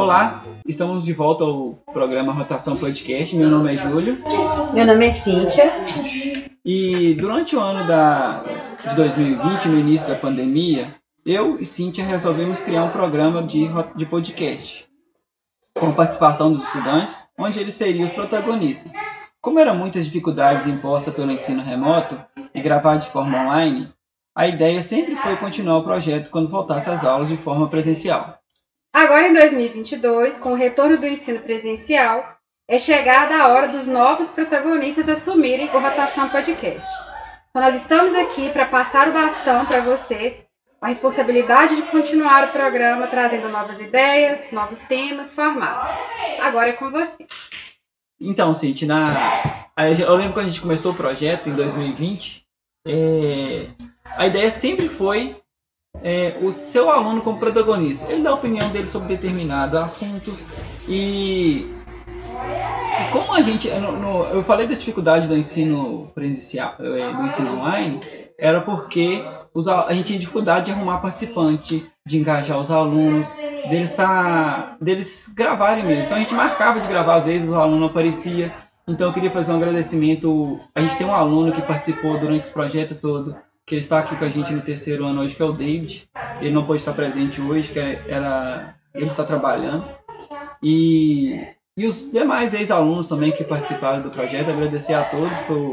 Olá, estamos de volta ao programa Rotação Podcast. Meu nome é Júlio. Meu nome é Cíntia. E durante o ano da, de 2020, no início da pandemia, eu e Cíntia resolvemos criar um programa de, de podcast com participação dos estudantes, onde eles seriam os protagonistas. Como eram muitas dificuldades impostas pelo ensino remoto e gravar de forma online, a ideia sempre foi continuar o projeto quando voltasse às aulas de forma presencial. Agora, em 2022, com o retorno do ensino presencial, é chegada a hora dos novos protagonistas assumirem o Rotação Podcast. Então, nós estamos aqui para passar o bastão para vocês, a responsabilidade de continuar o programa trazendo novas ideias, novos temas, formatos. Agora é com você. Então, Cinti, na... eu lembro quando a gente começou o projeto em 2020, é... a ideia sempre foi é, o seu aluno como protagonista. Ele dá a opinião dele sobre determinados assuntos e, e como a gente, no, no, eu falei da dificuldade do ensino presencial, é, do ensino online, era porque os, a gente tinha dificuldade de arrumar participante, de engajar os alunos, deles, a, deles gravarem mesmo. Então a gente marcava de gravar, às vezes o aluno aparecia. Então eu queria fazer um agradecimento. A gente tem um aluno que participou durante esse projeto todo que ele está aqui com a gente no terceiro ano hoje, que é o David. Ele não pôde estar presente hoje, que é, era ele está trabalhando. E, e os demais ex-alunos também que participaram do projeto, agradecer a todos por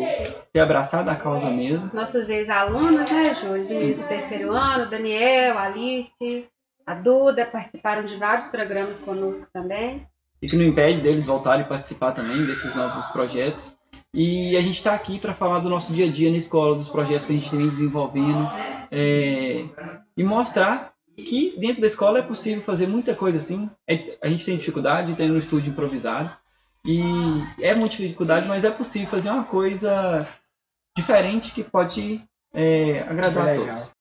ter abraçado a causa mesmo. Nossos ex-alunos, né, Júlio? Do terceiro ano, Daniel, Alice, a Duda, participaram de vários programas conosco também. E que não impede deles voltarem a participar também desses novos projetos. E a gente está aqui para falar do nosso dia a dia na escola, dos projetos que a gente vem desenvolvendo é, e mostrar que dentro da escola é possível fazer muita coisa assim. É, a gente tem dificuldade, tem um estúdio improvisado e é muita dificuldade, mas é possível fazer uma coisa diferente que pode é, agradar a todos.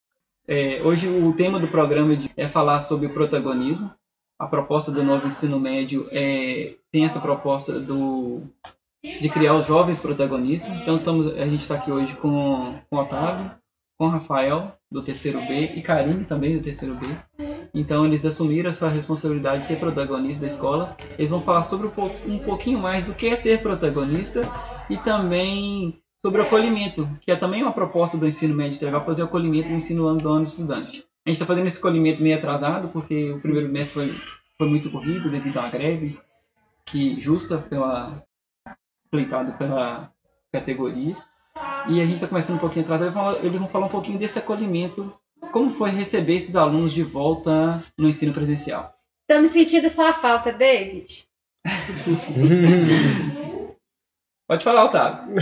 É, hoje o tema do programa é falar sobre o protagonismo. A proposta do novo ensino médio é, tem essa proposta do de criar os jovens protagonistas. Então estamos, a gente está aqui hoje com, com o Otávio, com o Rafael, do terceiro B, e Karine também do terceiro B. Então eles assumiram essa responsabilidade de ser protagonista da escola. Eles vão falar sobre um pouquinho mais do que é ser protagonista e também sobre acolhimento, que é também uma proposta do ensino médio vai fazer acolhimento do ensino ano do ano estudante. A gente está fazendo esse acolhimento meio atrasado, porque o primeiro mês foi, foi muito corrido devido à greve, que justa pela, pleitado pela categoria. E a gente está começando um pouquinho atrás, eles vão falar um pouquinho desse acolhimento, como foi receber esses alunos de volta no ensino presencial. Estamos sentindo sua falta, David. Pode falar, Otávio.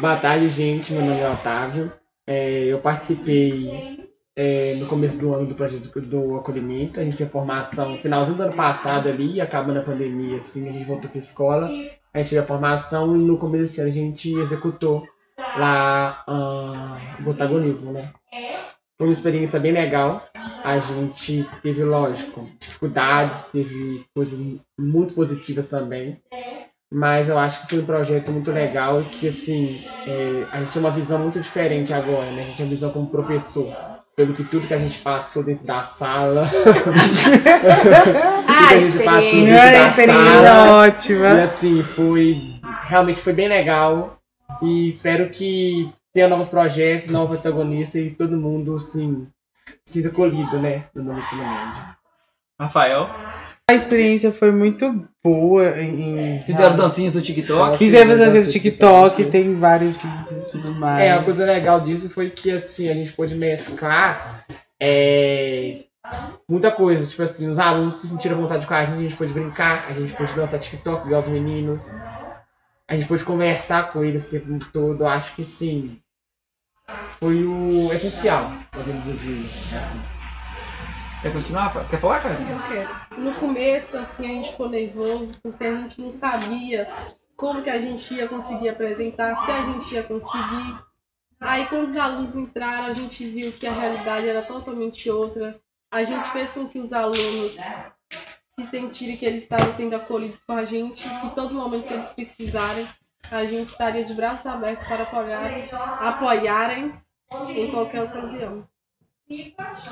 Boa tarde, gente. Meu nome é Otávio. É, eu participei é, no começo do ano do projeto do acolhimento. A gente tinha formação finalzinho do ano passado ali, acabando a pandemia, assim, a gente voltou para a escola. A gente teve a formação e no começo desse ano a gente executou lá uh, o protagonismo, né? Foi uma experiência bem legal. A gente teve, lógico, dificuldades, teve coisas muito positivas também. Mas eu acho que foi um projeto muito legal e que, assim, é, a gente tem uma visão muito diferente agora, né? A gente tem uma visão como professor pelo que tudo que a gente passou dentro da sala. ah, a gente passou dentro da sala. ótima. E assim, foi. Realmente foi bem legal. E espero que tenha novos projetos, novos protagonistas e todo mundo, assim, sinta acolhido, né? No novo ensino médio. Rafael. A experiência foi muito boa. Em... Fizeram dancinhas do TikTok? Fizeram dancinhas do TikTok, tem vários vídeos e tudo mais. É, a coisa legal disso foi que assim, a gente pôde mesclar é, muita coisa. Tipo assim, os alunos se sentiram à vontade com a gente, a gente pôde brincar, a gente pôde dançar TikTok igual os meninos. A gente pôde conversar com eles o tempo todo. Eu acho que sim. Foi o essencial, podemos dizer assim. Quer continuar? Quer falar, cara? Eu quero. No começo, assim, a gente ficou nervoso porque a gente não sabia como que a gente ia conseguir apresentar, se a gente ia conseguir. Aí quando os alunos entraram, a gente viu que a realidade era totalmente outra. A gente fez com que os alunos se sentirem que eles estavam sendo acolhidos com a gente, que todo momento que eles precisarem, a gente estaria de braços abertos para apoiar, apoiarem em qualquer ocasião.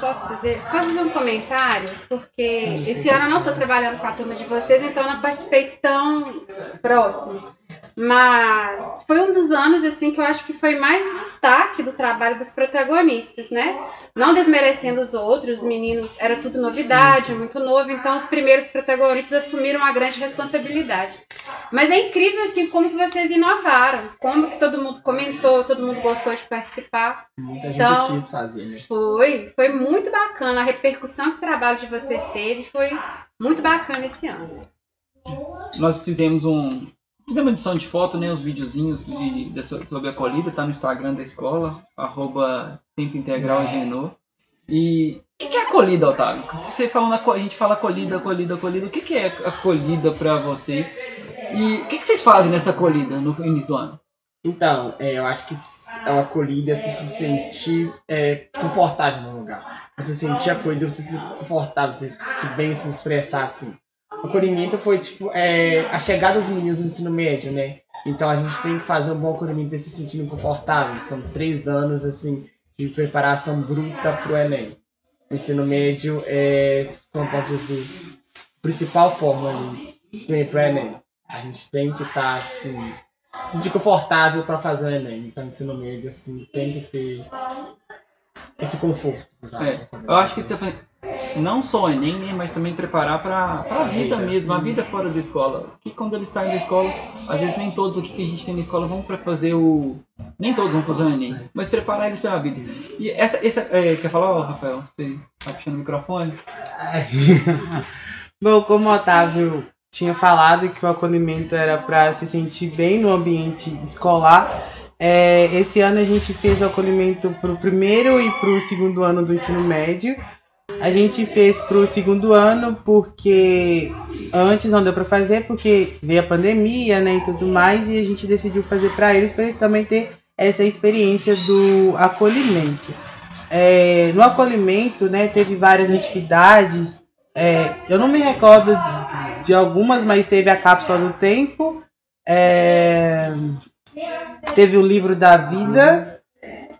Posso fazer, posso fazer um comentário? Porque esse ano eu não estou trabalhando com a turma de vocês, então eu não participei tão próximo. Mas foi um dos anos assim que eu acho que foi mais destaque do trabalho dos protagonistas, né? Não desmerecendo os outros, os meninos era tudo novidade, muito novo, então os primeiros protagonistas assumiram a grande responsabilidade. Mas é incrível assim como que vocês inovaram, como que todo mundo comentou, todo mundo gostou de participar. Muita gente Então, quis fazer, né? Foi, foi muito bacana a repercussão que o trabalho de vocês teve, foi muito bacana esse ano. Nós fizemos um. Fizemos edição de foto, né? Os videozinhos de, de- sobre a colhida, tá no Instagram da escola, arroba Tempo Integral Agenor. E o que, que é a colhida, Otávio? Você fala a gente fala colhida, colhida, colhida. O que, que é a colhida para vocês? E o que, que vocês fazem nessa colhida no início do ano? Então, é, eu acho que é uma acolhida você se sentir é, confortável no lugar. Você sentir acolhido, você se sentir confortável, você se bem se expressar assim. O acolhimento foi tipo é, a chegada dos meninos no ensino médio, né? Então a gente tem que fazer um bom acolhimento para se sentirem confortáveis. São três anos assim de preparação bruta Enem. O ensino médio é, como posso dizer, a principal forma ali pro pro Enem. A gente tem que estar assim se sentir confortável para fazer o Enem. Então, ensino médio, assim, tem que ter esse conforto. sabe? É, eu acho que você não só o Enem, né, mas também preparar para a vida mesmo, a vida fora da escola. Que quando eles saem da escola, às vezes nem todos aqui que a gente tem na escola vão para fazer o. Nem todos vão fazer o Enem, mas preparar eles pela vida. E essa. essa é, quer falar, ô, Rafael? Você tá puxando o microfone? Bom, como o Otávio tinha falado que o acolhimento era para se sentir bem no ambiente escolar, é, esse ano a gente fez o acolhimento para o primeiro e para o segundo ano do ensino médio. A gente fez para o segundo ano porque antes não deu para fazer porque veio a pandemia, né, e tudo mais, e a gente decidiu fazer para eles para eles também ter essa experiência do acolhimento. É, no acolhimento, né, teve várias atividades. é, eu não me recordo de algumas, mas teve a cápsula do tempo. é, teve o livro da vida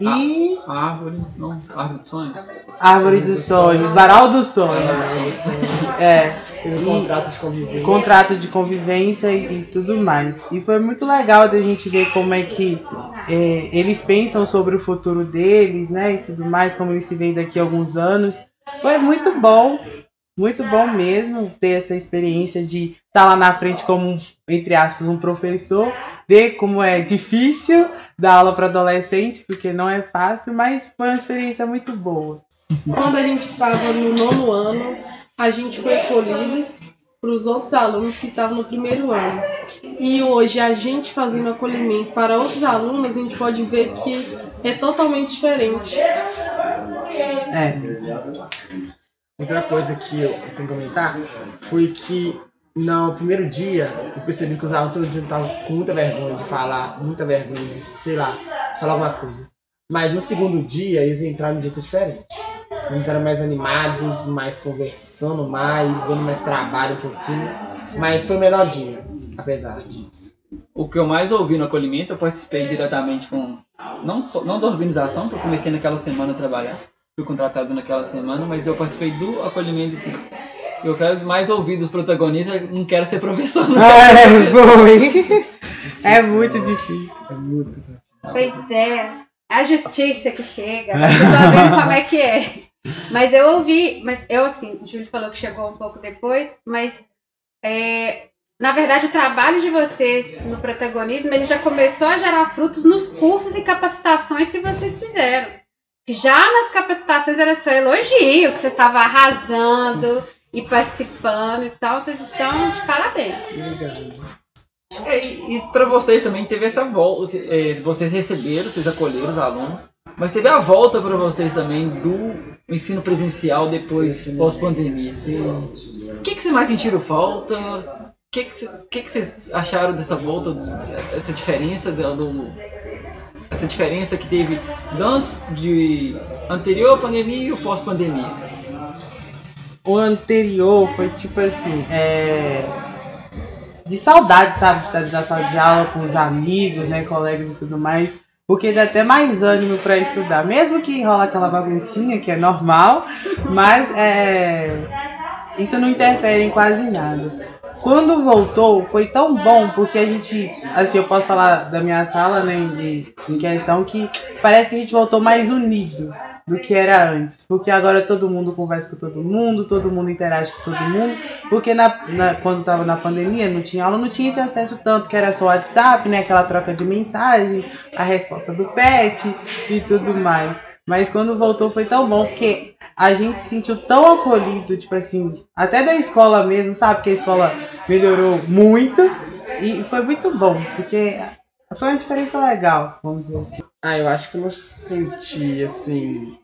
e A árvore, não, árvore dos sonhos. Árvore dos Sonhos, Varal dos Sonhos. É, E- um contrato de convivência. contrato de convivência e, e tudo mais. E foi muito legal da gente ver como é que é, eles pensam sobre o futuro deles, né? E tudo mais, como eles se veem daqui a alguns anos. Foi muito bom, muito bom mesmo ter essa experiência de estar lá na frente como, entre aspas, um professor, ver como é difícil dar aula para adolescente, porque não é fácil, mas foi uma experiência muito boa. Quando a gente estava no nono ano, a gente foi acolhido para os outros alunos que estavam no primeiro ano. E hoje, a gente fazendo acolhimento para outros alunos, a gente pode ver que é totalmente diferente. É. Outra coisa que eu tenho que comentar foi que no primeiro dia eu percebi que os alunos estavam com muita vergonha de falar, muita vergonha de, sei lá, falar alguma coisa. Mas no segundo dia eles entraram de um jeito diferente. Eles entraram mais animados, mais conversando mais, dando mais trabalho um pouquinho. Mas foi o melhor dia, apesar disso. O que eu mais ouvi no acolhimento, eu participei diretamente com. Não, só, não da organização, que eu comecei naquela semana a trabalhar. Fui contratado naquela semana, mas eu participei do acolhimento assim. Eu quero mais ouvir dos protagonistas, eu não quero ser professor. Não ser É bom, hein? É muito difícil. É muito interessante. Pois é, a justiça que chega, estão vendo como é que é. Mas eu ouvi, mas eu assim, o Júlio falou que chegou um pouco depois, mas é, na verdade o trabalho de vocês no protagonismo, ele já começou a gerar frutos nos cursos e capacitações que vocês fizeram. Que Já nas capacitações era só elogio, que vocês estavam arrasando e participando e tal, vocês estão de parabéns. É, e, e pra vocês também teve essa volta. é, vocês receberam, vocês acolheram os alunos. Mas teve a volta pra vocês também do ensino presencial depois, pós-pandemia. O que, que vocês mais sentiram falta? O que, que, que, que vocês acharam dessa volta, essa diferença do, do- essa diferença que teve antes de anterior à pandemia e o pós-pandemia? O anterior foi tipo assim, é. De saudade, sabe? De sala de aula com os amigos, né? Colegas e tudo mais. porque dá até mais ânimo para estudar, mesmo que rola aquela baguncinha que é normal, mas é, isso não interfere em quase nada. Quando voltou, foi tão bom, porque a gente, assim, eu posso falar da minha sala, né, em, em questão, que parece que a gente voltou mais unido do que era antes. Porque agora todo mundo conversa com todo mundo, todo mundo interage com todo mundo. Porque na, na, quando estava na pandemia, não tinha aula, não tinha esse acesso tanto, que era só WhatsApp, né? Aquela troca de mensagem, a resposta do pet e tudo mais. Mas quando voltou foi tão bom, porque a gente se sentiu tão acolhido, tipo assim, até da escola mesmo, sabe? Que a escola melhorou muito e foi muito bom, porque foi uma diferença legal, vamos dizer assim. Ah, eu acho que eu não senti, assim,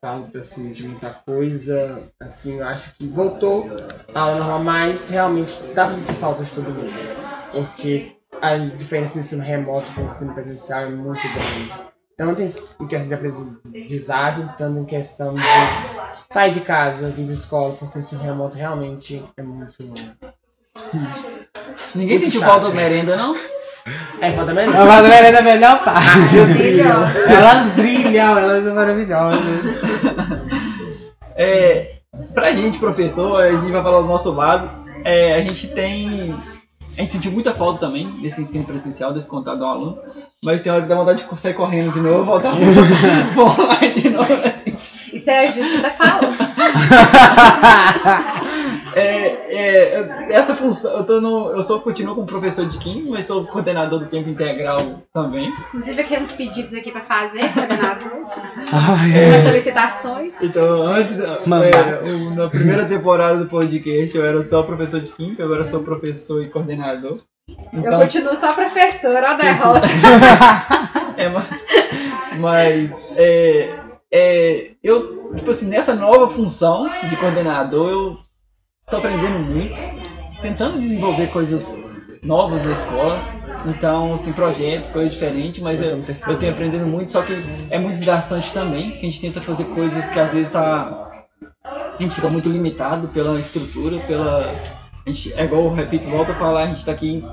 falta, assim, de muita coisa, assim, eu acho que voltou a aula normal, mas realmente dá pra sentir falta de todo mundo, porque a diferença do ensino remoto com o ensino presencial é muito grande tanto em questão de aprendizagem, tanto em questão de sair de casa, vir de escola, porque o ensino remoto realmente é muito longo. Ninguém sentiu falta da merenda, não? É, falta merenda. A falta merenda é a melhor parte. elas brilham, elas são maravilhosas. É, pra gente, professor, a gente vai falar do nosso lado. É, a gente tem a gente sentiu muita falta também desse ensino presencial, desse contato do aluno. Mas tem hora que dá vontade de sair correndo de novo, voltar pro online de novo. Assim. Isso é justo da fala. é, é, essa função, eu, tô no, eu sou, continuo como professor de Kim, mas sou coordenador do tempo integral também. Inclusive, aqui uns pedidos aqui para fazer, coordenador. Ah, é. Umas solicitações. Então, antes, é, na primeira temporada do podcast, eu era só professor de Química, agora sou professor e coordenador. Então... Eu continuo só professora, a derrota. é, mas, mas é, é, eu, tipo assim, nessa nova função de coordenador, eu tô aprendendo muito, tentando desenvolver coisas novas na escola. Então, assim, projetos, coisas diferentes, mas eu, eu tenho aprendendo muito, só que é muito desgastante também, que a gente tenta fazer coisas que às vezes tá. A gente fica muito limitado pela estrutura, pela. A gente, é igual, repito, volta para lá, a gente está aqui.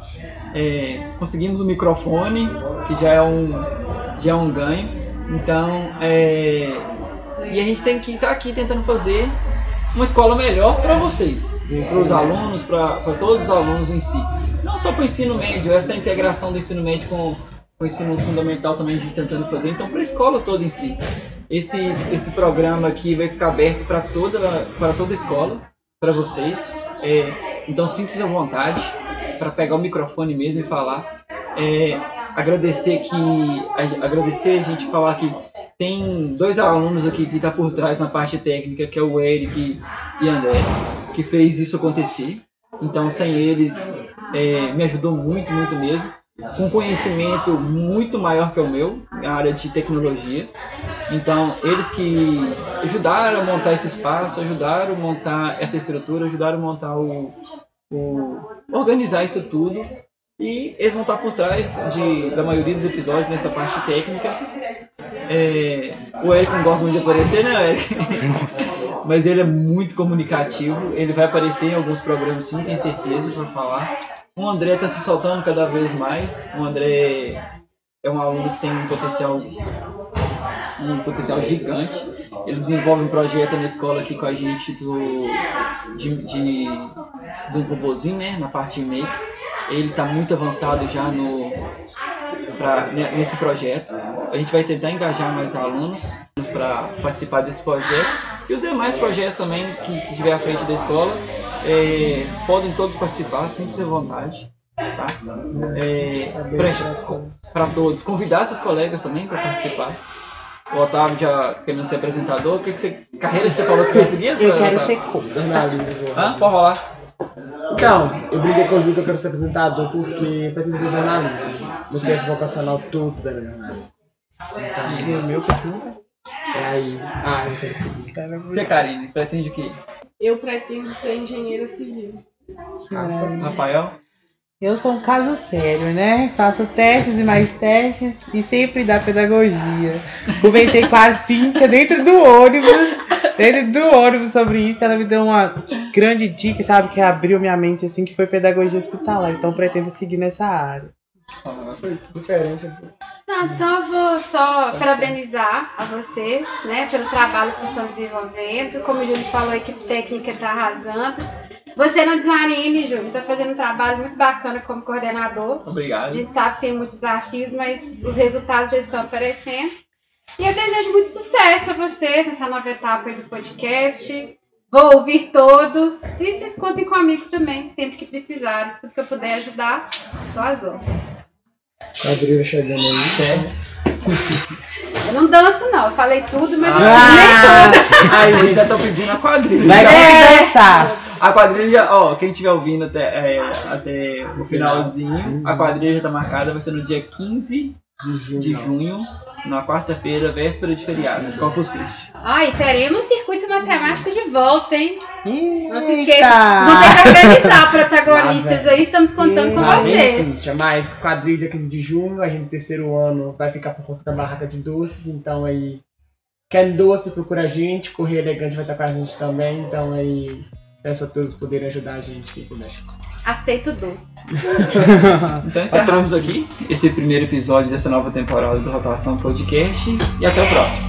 É, conseguimos o um microfone, que já é um, já é um ganho. Então, é, e a gente tem que estar tá aqui tentando fazer uma escola melhor para vocês, para os alunos, para todos os alunos em si. Não só para o ensino médio, essa integração do ensino médio com, com o ensino fundamental também a gente tentando fazer, então para a escola toda em si. Esse, esse programa aqui vai ficar aberto para toda, para toda a escola, para vocês. É, então sinta-se à vontade para pegar o microfone mesmo e falar. É, agradecer que agradecer a gente falar que tem dois alunos aqui que tá por trás na parte técnica, que é o Eric e André, que fez isso acontecer. Então, sem eles, é, me ajudou muito, muito mesmo. Com conhecimento muito maior que o meu, na área de tecnologia. Então, eles que ajudaram a montar esse espaço, ajudaram a montar essa estrutura, ajudaram a montar o, o organizar isso tudo e eles vão estar por trás de, da maioria dos episódios nessa parte técnica. É, o Eric não gosta muito de aparecer, né, Eric? Mas ele é muito comunicativo. Ele vai aparecer em alguns programas, sim, tenho certeza, para falar. O André está se soltando cada vez mais. O André é um aluno que tem um potencial, um potencial gigante. Ele desenvolve um projeto na escola aqui com a gente do, de, de, um robôzinho, né, na parte de make ele está muito avançado já no, pra, nesse projeto. A gente vai tentar engajar mais alunos para participar desse projeto. E os demais projetos também que, que estiver à frente da escola é, podem todos participar, sem ser vontade. Tá? É, para todos. Convidar seus colegas também para participar. O Otávio já querendo ser apresentador. O que, que você. Carreira que você falou que vai seguir? Eu quero Otávio? ser jornalista. Ah, pode falar. Então, eu brinquei com o Ju que eu quero ser apresentador porque pretendo ser jornalista. No teste vocacional todos da jornalista. Então, e o meu? É aí. Ah, eu quero seguir. Você, Karine, pretende o quê? Eu pretendo ser engenheira civil. Rafael? Eu sou um caso sério, né? Faço testes e mais testes e sempre dá pedagogia. Conversei com a Cíntia dentro do ônibus dentro do ônibus sobre isso, ela me deu uma grande dica, sabe, que abriu minha mente, assim, que foi pedagogia hospitalar. Então pretendo seguir nessa área. Uma coisa diferente. Não, então eu vou só parabenizar a vocês, né, pelo trabalho que vocês estão desenvolvendo. Como o Júlio falou, a equipe técnica está arrasando. Você não desanime, Júlio, está fazendo um trabalho muito bacana como coordenador. A Obrigado. gente sabe que tem muitos desafios, mas os resultados já estão aparecendo. E eu desejo muito sucesso a vocês nessa nova etapa do podcast. Vou ouvir todos. E vocês contem comigo também, sempre que precisarem. Tudo que eu puder ajudar, tô às ordens. Quadrilha chegando aí. É. Eu não danço, não. Eu falei tudo, mas Ah, Aí, vocês já estão pedindo a quadrilha. vai É. dançar. A quadrilha, já- ó, quem estiver ouvindo até, é, até o finalzinho, a quadrilha já tá marcada, vai ser no dia 15 De junho. de junho, na quarta-feira, véspera de feriado, de Corpus Christi. E teremos circuito matemático de volta, hein? Não se esqueça. Eita! Vão ter que organizar protagonistas aí. Estamos contando com Mas, hein, vocês. Cíntia, mas quadrilha 15 de junho, a gente no terceiro ano vai ficar por conta da barraca de doces, então aí. Quer doce, procura a gente, Correio Elegante vai estar com a gente também, então aí. Peço a todos poderem ajudar a gente quem puder. Aceito doce. Então encerramos aqui esse primeiro episódio dessa nova temporada do Rotação Podcast e até o próximo.